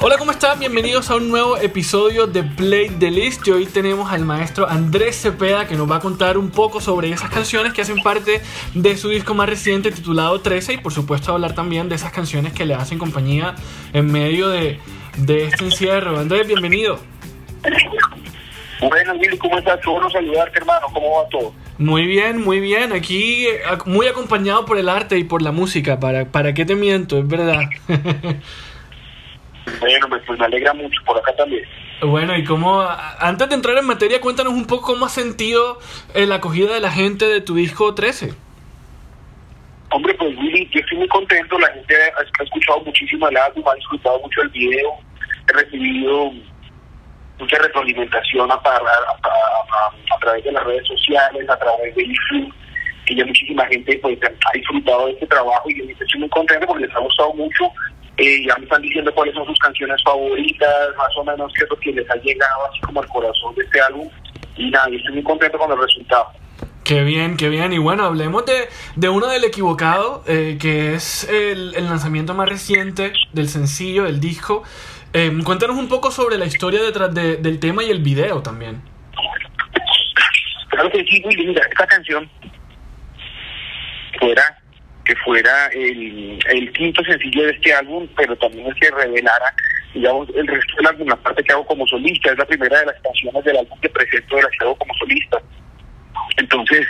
Hola, ¿cómo están? Bienvenidos a un nuevo episodio de Play the List. Y hoy tenemos al maestro Andrés Cepeda que nos va a contar un poco sobre esas canciones que hacen parte de su disco más reciente titulado 13 y por supuesto hablar también de esas canciones que le hacen compañía en medio de, de este encierro. Andrés, bienvenido. Bueno, Willy, ¿cómo estás? Qué bueno saludarte, hermano. ¿Cómo va todo? Muy bien, muy bien. Aquí muy acompañado por el arte y por la música. ¿Para, para qué te miento? Es verdad. Bueno, pues me alegra mucho por acá también. Bueno, y cómo, antes de entrar en materia, cuéntanos un poco cómo has sentido eh, la acogida de la gente de tu disco 13. Hombre, pues Willy, yo estoy muy contento, la gente ha escuchado muchísimo el álbum, ha disfrutado mucho el video, he recibido mucha retroalimentación a, a, a, a, través de las redes sociales, a través de YouTube, que ya muchísima gente pues ha disfrutado de este trabajo y yo estoy muy contento porque les ha gustado mucho eh, ya me están diciendo cuáles son sus canciones favoritas, más o menos qué es lo que les ha llegado así como al corazón de este álbum. Y nada, yo estoy muy contento con el resultado. Qué bien, qué bien. Y bueno, hablemos de, de uno del equivocado, eh, que es el, el, lanzamiento más reciente del sencillo, del disco. Eh, cuéntanos un poco sobre la historia detrás de, del tema y el video también. Claro que sí, muy linda. Esta canción fuera que fuera el, el quinto sencillo de este álbum, pero también es que revelara, digamos, el resto del álbum, la parte que hago como solista, es la primera de las canciones del álbum que presento de la que hago como solista. Entonces,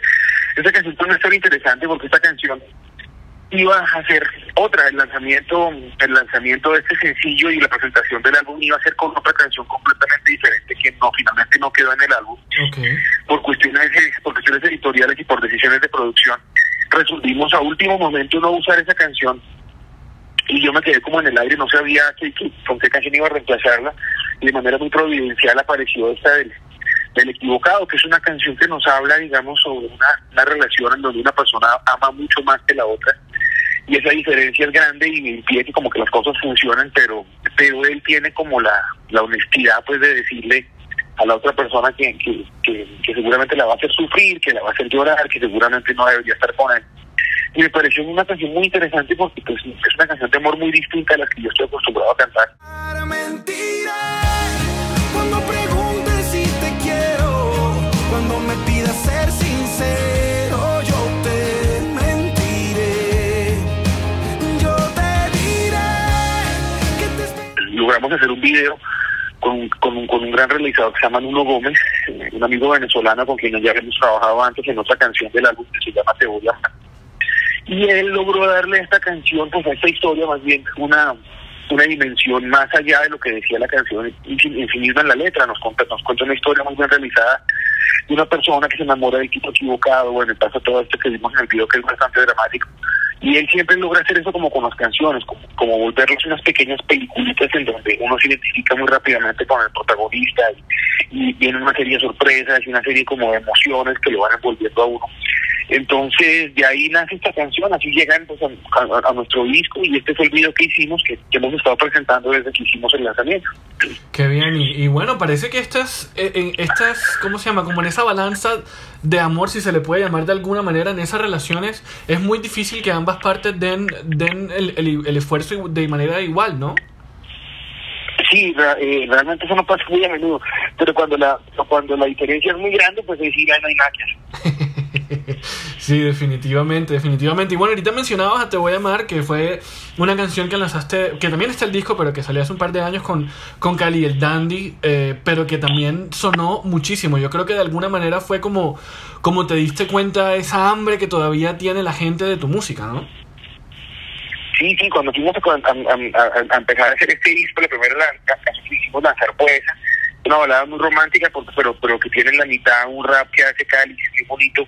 esta canción es una interesante porque esta canción iba a ser otra, el lanzamiento, el lanzamiento de este sencillo y la presentación del álbum iba a ser con otra canción completamente diferente que no, finalmente no quedó en el álbum. Okay. Por cuestiones, por cuestiones editoriales y por decisiones de producción resolvimos a último momento no usar esa canción y yo me quedé como en el aire, no sabía que, que, con qué canción iba a reemplazarla y de manera muy providencial apareció esta del, del equivocado, que es una canción que nos habla, digamos, sobre una, una relación en donde una persona ama mucho más que la otra y esa diferencia es grande y que como que las cosas funcionen, pero pero él tiene como la, la honestidad pues de decirle a la otra persona que, que, que, que, seguramente la va a hacer sufrir, que la va a hacer llorar, que seguramente no debería estar con él. Y me pareció una canción muy interesante porque pues, es una canción de amor muy distinta a las que yo estoy acostumbrado hacer un video con, con, un, gran realizador que se llama Nuno Gómez, un amigo venezolano con quien ya hemos trabajado antes en otra canción del álbum que se llama Te. Y él logró darle a esta canción, pues a esta historia más bien, una una dimensión más allá de lo que decía la canción en sí misma en la letra, nos cuenta, nos cuenta una historia muy bien realizada de una persona que se enamora del tipo equivocado, bueno, pasa todo esto que vimos en el video que es bastante dramático, y él siempre logra hacer eso como con las canciones, como, como volverlos unas pequeñas peliculitas en donde uno se identifica muy rápidamente con el protagonista y viene una serie de sorpresas y una serie como de emociones que lo van envolviendo a uno. Entonces, de ahí nace esta canción, así llegan pues, a, nuestro disco y este fue el video que hicimos, que, que, hemos estado presentando desde que hicimos el lanzamiento. Qué bien, y, y bueno, parece que estas, eh, estas, ¿cómo se llama? Como en esa balanza de amor, si se le puede llamar de alguna manera, en esas relaciones, es muy difícil que ambas partes den, den el, el, el esfuerzo de manera igual, ¿no? Sí, eh, realmente eso no pasa muy a menudo, pero cuando la cuando la diferencia es muy grande, pues ahí sí ya no hay nada que hacer. sí, definitivamente, definitivamente. Y bueno, ahorita mencionabas a Te Voy a Amar, que fue una canción que lanzaste, que también está el disco, pero que salió hace un par de años con, con Cali el Dandy, eh, pero que también sonó muchísimo. Yo creo que de alguna manera fue como, como te diste cuenta esa hambre que todavía tiene la gente de tu música, ¿no? Sí, sí, cuando fuimos a, empezar a hacer este disco, la primera canción que hicimos lanzar fue una balada muy romántica, pero pero que tiene en la mitad un rap que hace Cali, que es muy bonito,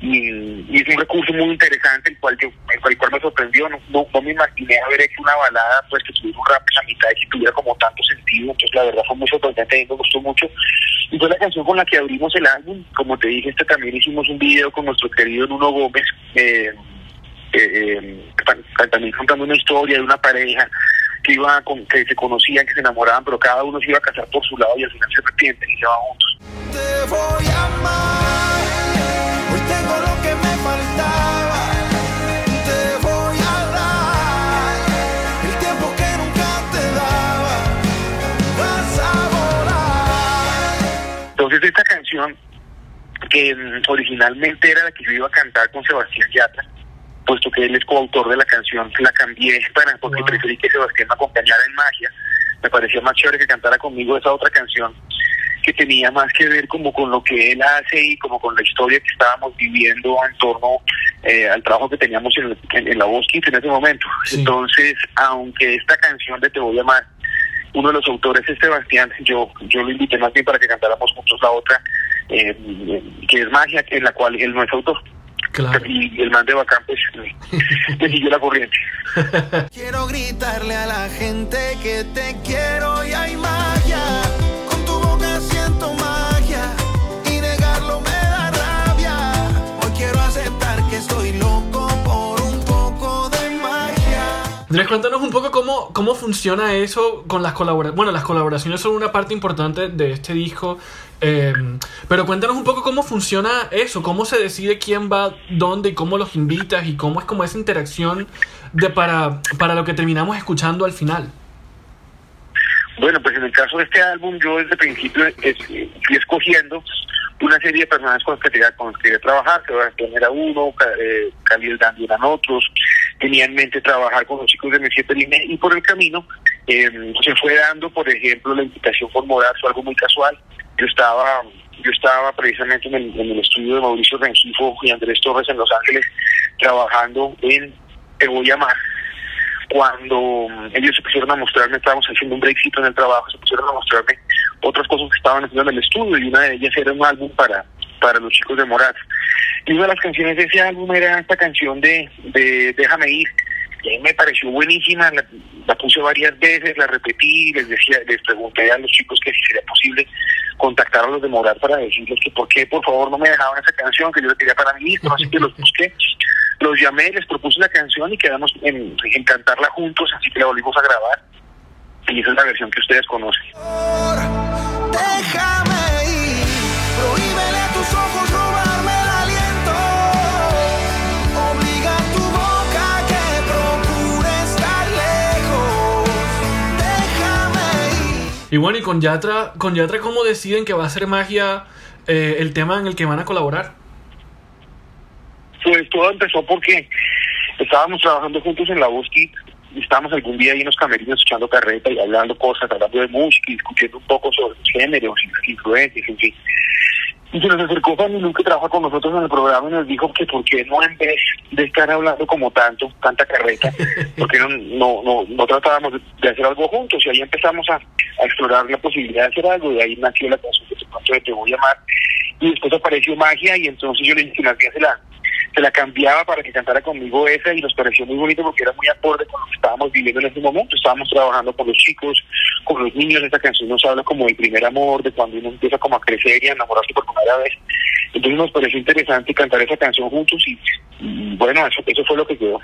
y, y, es un recurso muy interesante, el cual yo, el cual, me sorprendió, no, no, me imaginé haber hecho una balada pues que tuviera un rap en la mitad y que tuviera como tanto sentido, entonces la verdad fue muy sorprendente, mí me gustó mucho, y fue la canción con la que abrimos el álbum, como te dije, este también hicimos un video con nuestro querido Nuno Gómez, eh, eh, también contando una historia de una pareja que iba con, que se conocían, que se enamoraban, pero cada uno se iba a casar por su lado y al final se arrepienten y se van juntos. Te voy a amar. Canción que mm, originalmente era la que yo iba a cantar con Sebastián Yatra, puesto que él es coautor de la canción, la cambié para, porque Wow. preferí que Sebastián me acompañara en magia. Me parecía más chévere que cantara conmigo esa otra canción que tenía más que ver como con lo que él hace y como con la historia que estábamos viviendo en torno eh, al trabajo que teníamos en, en- en la voz en ese momento. Sí. Entonces, aunque esta canción de Te voy a amar, uno de los autores es Sebastián, yo, yo lo invité más bien para que cantáramos juntos la otra, eh, que es Magia, en la cual él no es autor. Claro. Y el man de Bacán, pues, me siguió la corriente. Quiero gritarle a la gente que te quiero cuéntanos un poco cómo, cómo funciona eso con las colaboraciones. Bueno, las colaboraciones son una parte importante de este disco, eh, pero cuéntanos un poco cómo funciona eso, cómo se decide quién va dónde y cómo los invitas y cómo es como esa interacción de para, para lo que terminamos escuchando al final. Bueno, pues en el caso de este álbum, yo desde el principio es- fui escogiendo una serie de personas con las que con las que quería trabajar. Sebastián era uno, eh, Cali el Dandy eran otros. Tenía en mente trabajar con los chicos de Messier Periné y por el camino eh, se fue dando, por ejemplo, la invitación por Morar, fue algo muy casual. Yo estaba yo estaba precisamente en el, en el estudio de Mauricio Rengifo y Andrés Torres en Los Ángeles trabajando en Te voy a amar cuando mm, ellos se pusieron a mostrarme, estábamos haciendo un breakcito en el trabajo, se pusieron a mostrarme otras cosas que estaban haciendo en el estudio y una de ellas era un álbum para, para los chicos de Morat. Y una de las canciones de ese álbum era esta canción de, de Déjame ir, que a mí me pareció buenísima, la, la puse varias veces, la repetí, les decía, les pregunté a los chicos que si sería posible contactar a los de Morat para decirles que por qué por favor no me dejaban esa canción que yo la quería para mí mismo, así que los busqué los llamé, les propuse la canción y quedamos en, en cantarla juntos, así que la volvimos a grabar. Y esa es la versión que ustedes conocen. Y bueno, y con Yatra, con Yatra ¿cómo deciden que va a ser magia eh, el tema en el que van a colaborar? Pues todo empezó porque estábamos trabajando juntos en la voz y estábamos algún día ahí en los camerinos echando carreta y hablando cosas, hablando de música discutiendo un poco sobre los géneros y las influencias, en fin. Y se nos acercó Fanny Lu, que trabaja con nosotros en el programa, y nos dijo que por qué no en vez de estar hablando como tanto, tanta carreta, porque no, no, no, no tratábamos de, hacer algo juntos, y ahí empezamos a, a explorar la posibilidad de hacer algo, y ahí nació la canción que de Te voy a amar, y después apareció magia, y entonces yo le dije que más bien se la, se la cambiaba para que cantara conmigo esa y nos pareció muy bonito porque era muy acorde con lo que estábamos viviendo en ese momento. Estábamos trabajando con los chicos, con los niños. Esta canción nos habla como del primer amor, de cuando uno empieza como a crecer y a enamorarse por primera vez. Entonces nos pareció interesante cantar esa canción juntos y, y bueno, eso, eso fue lo que quedó.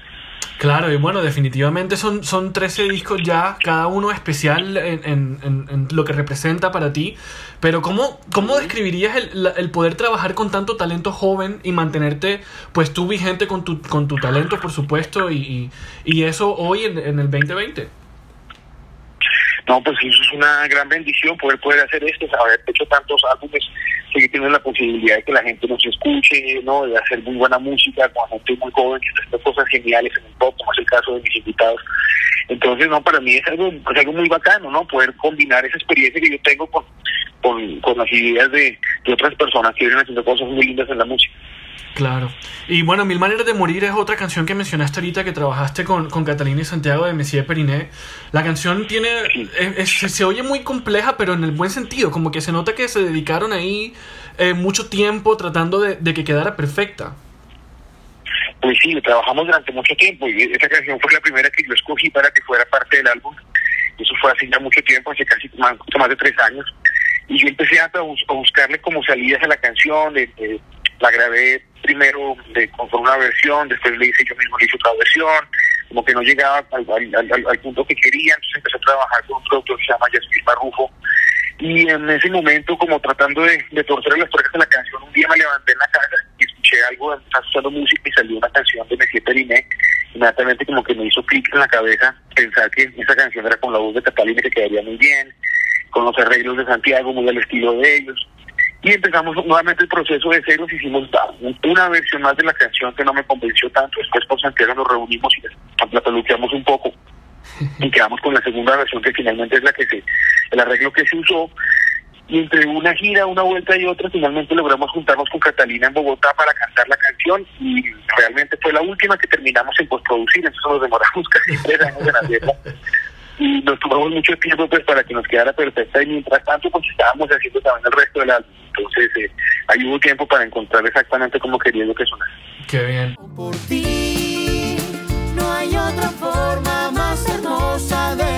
Claro, y bueno, definitivamente son, son 13 discos ya, cada uno especial en, en- en- en lo que representa para ti. Pero ¿cómo, cómo describirías el, la- el poder trabajar con tanto talento joven y mantenerte, pues tú vigente con tu, con tu talento, por supuesto, y, y, y eso hoy en, en el 2020? No, pues eso es una gran bendición poder poder hacer esto, haber hecho tantos álbumes, seguir teniendo la posibilidad de que la gente nos escuche, ¿no? De hacer muy buena música con gente muy joven que está haciendo cosas geniales en el pop, como es el caso de mis invitados. Entonces, no, para mí es algo, es algo muy bacano, ¿no? Poder combinar esa experiencia que yo tengo con, con, con las ideas de, de otras personas que vienen haciendo cosas muy lindas en la música. Claro. Y bueno, Mil Maneras de Morir es otra canción que mencionaste ahorita que trabajaste con, con Catalina y Santiago de Messier Periné. La canción tiene. es- es- se, se oye muy compleja, pero en el buen sentido. Como que se nota que se dedicaron ahí eh, mucho tiempo tratando de, de que quedara perfecta. Pues sí, trabajamos durante mucho tiempo y esa canción fue la primera que yo escogí para que fuera parte del álbum. Eso fue hace ya mucho tiempo, hace casi más, más de tres años. Y yo empecé a, bus- a buscarle como salidas a la canción. de- de- la grabé primero de, una versión, después le hice yo mismo le hice otra versión. Como que no llegaba al, punto que quería, entonces empecé a trabajar con un productor que se llama Yasmir Marrufo. Y en ese momento, como tratando de, torcer las tuercas de la canción, un día me levanté en la casa y escuché algo, estaba escuchando música y salió una canción de Messier Periné. Inmediatamente como que me hizo clic en la cabeza pensar que esa canción era con la voz de Catalina que quedaría muy bien, con los arreglos de Santiago, muy al estilo de ellos. Y empezamos nuevamente el proceso de ceros, hicimos una versión más de la canción que no me convenció tanto, después por Santiago nos reunimos y la peluqueamos un poco. Y quedamos con la segunda versión que finalmente es la que se, el arreglo que se usó. Y entre una gira, una vuelta y otra, finalmente logramos juntarnos con Catalina en Bogotá para cantar la canción. Y realmente fue la última que terminamos en postproducir, entonces nos demoramos casi tres años en hacerla y nos tomamos mucho tiempo pues para que nos quedara perfecta y mientras tanto pues estábamos haciendo también el resto del álbum, entonces eh, ahí hubo tiempo para encontrar exactamente como quería lo que sonara. Qué bien. Por ti no hay otra forma más hermosa de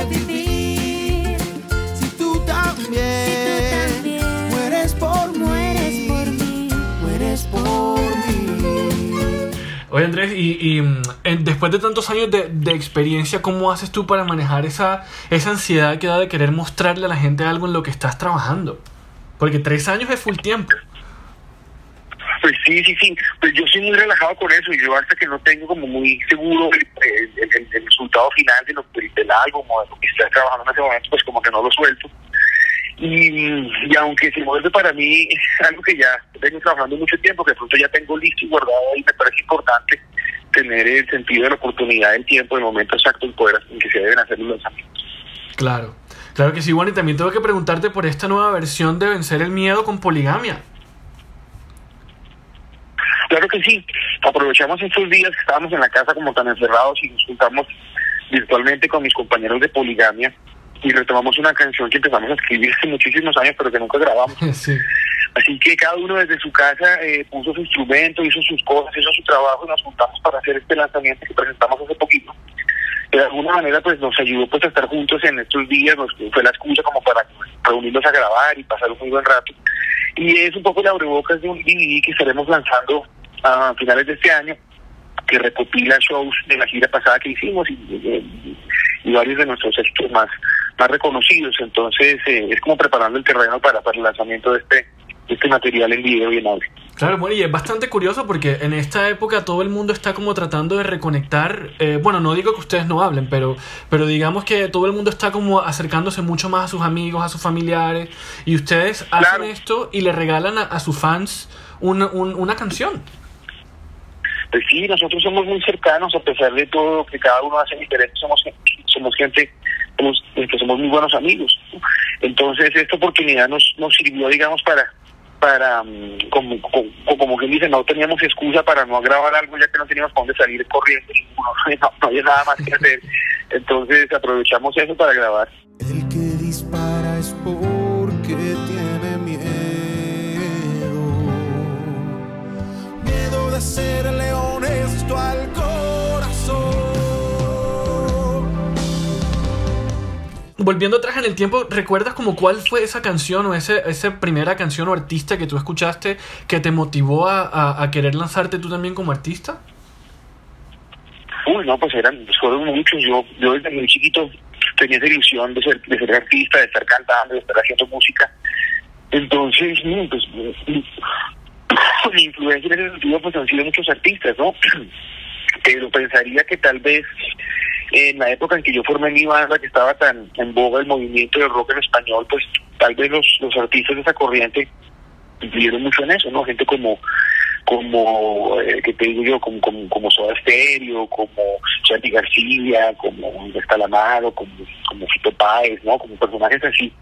Oye Andrés, y, y, mm, después de tantos años de, experiencia, ¿cómo haces tú para manejar esa, esa ansiedad que da de querer mostrarle a la gente algo en lo que estás trabajando? Porque tres años es full tiempo. Pues sí, sí, sí. Pues yo soy muy relajado con eso y yo hasta que no tengo como muy seguro el, el- el- resultado final de lo, del, del álbum o de lo que estoy trabajando en ese momento, pues como que no lo suelto. Y, y aunque se vuelve para mí algo que ya vengo trabajando mucho tiempo, que de pronto ya tengo listo y guardado y me parece importante tener el sentido de la oportunidad, del tiempo, del momento exacto en, poder, en que se deben hacer los lanzamientos. Claro. Claro que sí, bueno, y también tengo que preguntarte por esta nueva versión de Vencer el Miedo con Poligamia. Claro que sí. Aprovechamos estos días que estábamos en la casa como tan encerrados y nos juntamos virtualmente con mis compañeros de poligamia y retomamos una canción que empezamos a escribir hace muchísimos años pero que nunca grabamos. sí. Así que cada uno desde su casa eh, puso su instrumento, hizo sus cosas, hizo su trabajo y nos juntamos para hacer este lanzamiento que presentamos hace poquito. De alguna manera pues nos ayudó pues a estar juntos en estos días, nos fue la excusa como para reunirnos a grabar y pasar un muy buen rato. Y es un poco la abrebocas de un DVD que estaremos lanzando a finales de este año, que recopila shows de la gira pasada que hicimos y, y- y varios de nuestros éxitos más, más reconocidos. Entonces eh, es como preparando el terreno para, para el lanzamiento de este, de este material en video y en audio. Claro, bueno, y es bastante curioso porque en esta época todo el mundo está como tratando de reconectar, eh, bueno, no digo que ustedes no hablen, pero, pero digamos que todo el mundo está como acercándose mucho más a sus amigos, a sus familiares, y ustedes hacen esto y le regalan a, a sus fans una, un- una canción. Pues sí, nosotros somos muy cercanos a pesar de todo que cada uno hace diferente, somos somos gente que somos muy buenos amigos. Entonces esta oportunidad nos nos sirvió, digamos, para para mm, como, como, como quien dice, no teníamos excusa para no grabar algo ya que no teníamos para dónde salir corriendo, no, no había nada más que hacer. Entonces aprovechamos eso para grabar. El que dispara Volviendo atrás en el tiempo, ¿recuerdas como cuál fue esa canción o ese, esa primera canción o artista que tú escuchaste que te motivó a, a- querer lanzarte tú también como artista? Uy, no, pues eran, pues fueron muchos. Yo, yo desde muy chiquito tenía esa ilusión de ser, de ser artista, de estar cantando, de estar haciendo música. Entonces, mm, pues, mm, mi influencia en ese sentido, pues han sido muchos artistas, ¿no? Pero pensaría que tal vez en la época en que yo formé mi banda, que estaba tan en boga el movimiento del rock en español, pues tal vez los, los artistas de esa corriente influyeron mucho en eso, ¿no? Gente como como eh, que te digo yo como como, Soda Stereo como Charlie García como Estalamaro como como Fito Páez no como personajes así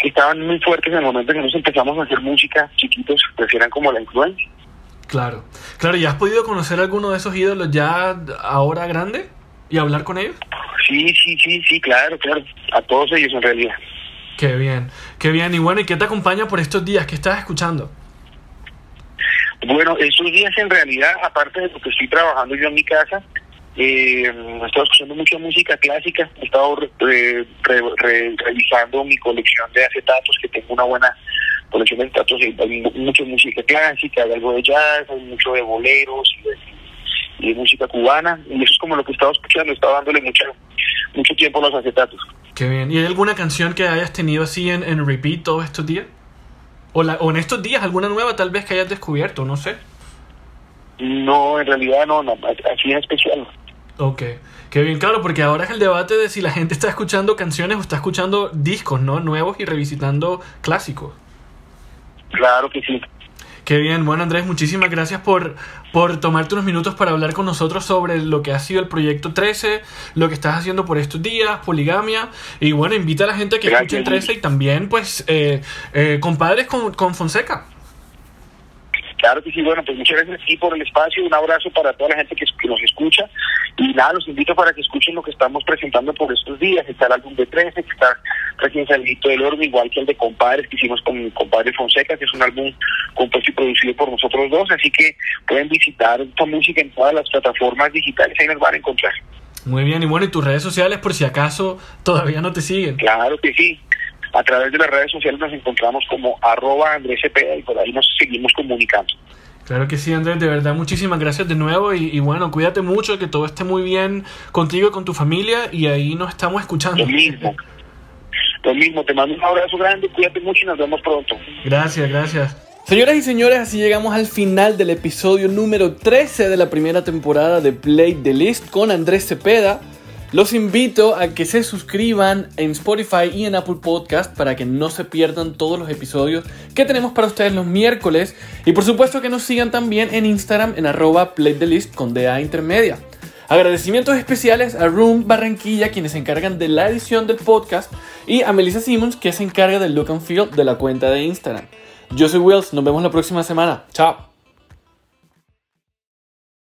que estaban muy fuertes en el momento en que nos empezamos a hacer música chiquitos pues eran como la influencia. Claro, claro, ¿y has podido conocer alguno de esos ídolos ya ahora grande y hablar con ellos? sí sí sí sí claro claro a todos ellos en realidad Qué bien, qué bien. Y bueno, ¿y qué te acompaña por estos días? ¿Qué estás escuchando? Bueno, estos días en realidad, aparte de lo que estoy trabajando yo en mi casa, eh, he estado escuchando mucha música clásica, he estado re- re- re- re- revisando mi colección de acetatos, que tengo una buena colección de acetatos, hay mu- mucha música clásica, hay algo de jazz, hay mucho de boleros y de, y música cubana, y eso es como lo que he estado escuchando, he estado dándole mucho, mucho tiempo a los acetatos. Qué bien. ¿Y hay alguna canción que hayas tenido así en, en repeat todos estos días? O, la- o en estos días alguna nueva tal vez que hayas descubierto, no sé. No, en realidad no, no así en especial. Ok, qué bien, claro, porque ahora es el debate de si la gente está escuchando canciones o está escuchando discos, ¿no? Nuevos y revisitando clásicos. Claro que sí. Qué bien, bueno Andrés, muchísimas gracias por, por tomarte unos minutos para hablar con nosotros sobre lo que ha sido el proyecto 13, lo que estás haciendo por estos días, poligamia, y bueno, invita a la gente a que Gracias. escuchen 13 y también pues eh, eh, compadres con, con Fonseca. Claro que sí, bueno, pues muchas gracias a ti por el espacio, un abrazo para toda la gente que, que nos escucha y nada, los invito para que escuchen lo que estamos presentando por estos días, está el álbum de 13, que está recién salido del horno, igual que el de Compadres que hicimos con mi compadre Fonseca, que es un álbum compuesto y producido por nosotros dos, así que pueden visitar esta música en todas las plataformas digitales, ahí nos van a encontrar. Muy bien, y bueno, y tus redes sociales por si acaso todavía no te siguen. Claro que sí. A través de las redes sociales nos encontramos como arroba Andrés Cepeda y por ahí nos seguimos comunicando. Claro que sí, Andrés, de verdad, muchísimas gracias de nuevo y, y bueno, cuídate mucho, que todo esté muy bien contigo y con tu familia y ahí nos estamos escuchando. Lo mismo. Lo mismo, te mando un abrazo grande, cuídate mucho y nos vemos pronto. Gracias, gracias. Señoras y señores, así llegamos al final del episodio número 13 de la primera temporada de Play the List con Andrés Cepeda. Los invito a que se suscriban en Spotify y en Apple Podcast para que no se pierdan todos los episodios que tenemos para ustedes los miércoles. Y por supuesto que nos sigan también en Instagram en arroba Play the List con DA intermedia. Agradecimientos especiales a Room Barranquilla, quienes se encargan de la edición del podcast, y a Melissa Simmons, que se encarga del look and feel de la cuenta de Instagram. Yo soy Wills, nos vemos la próxima semana. Chao.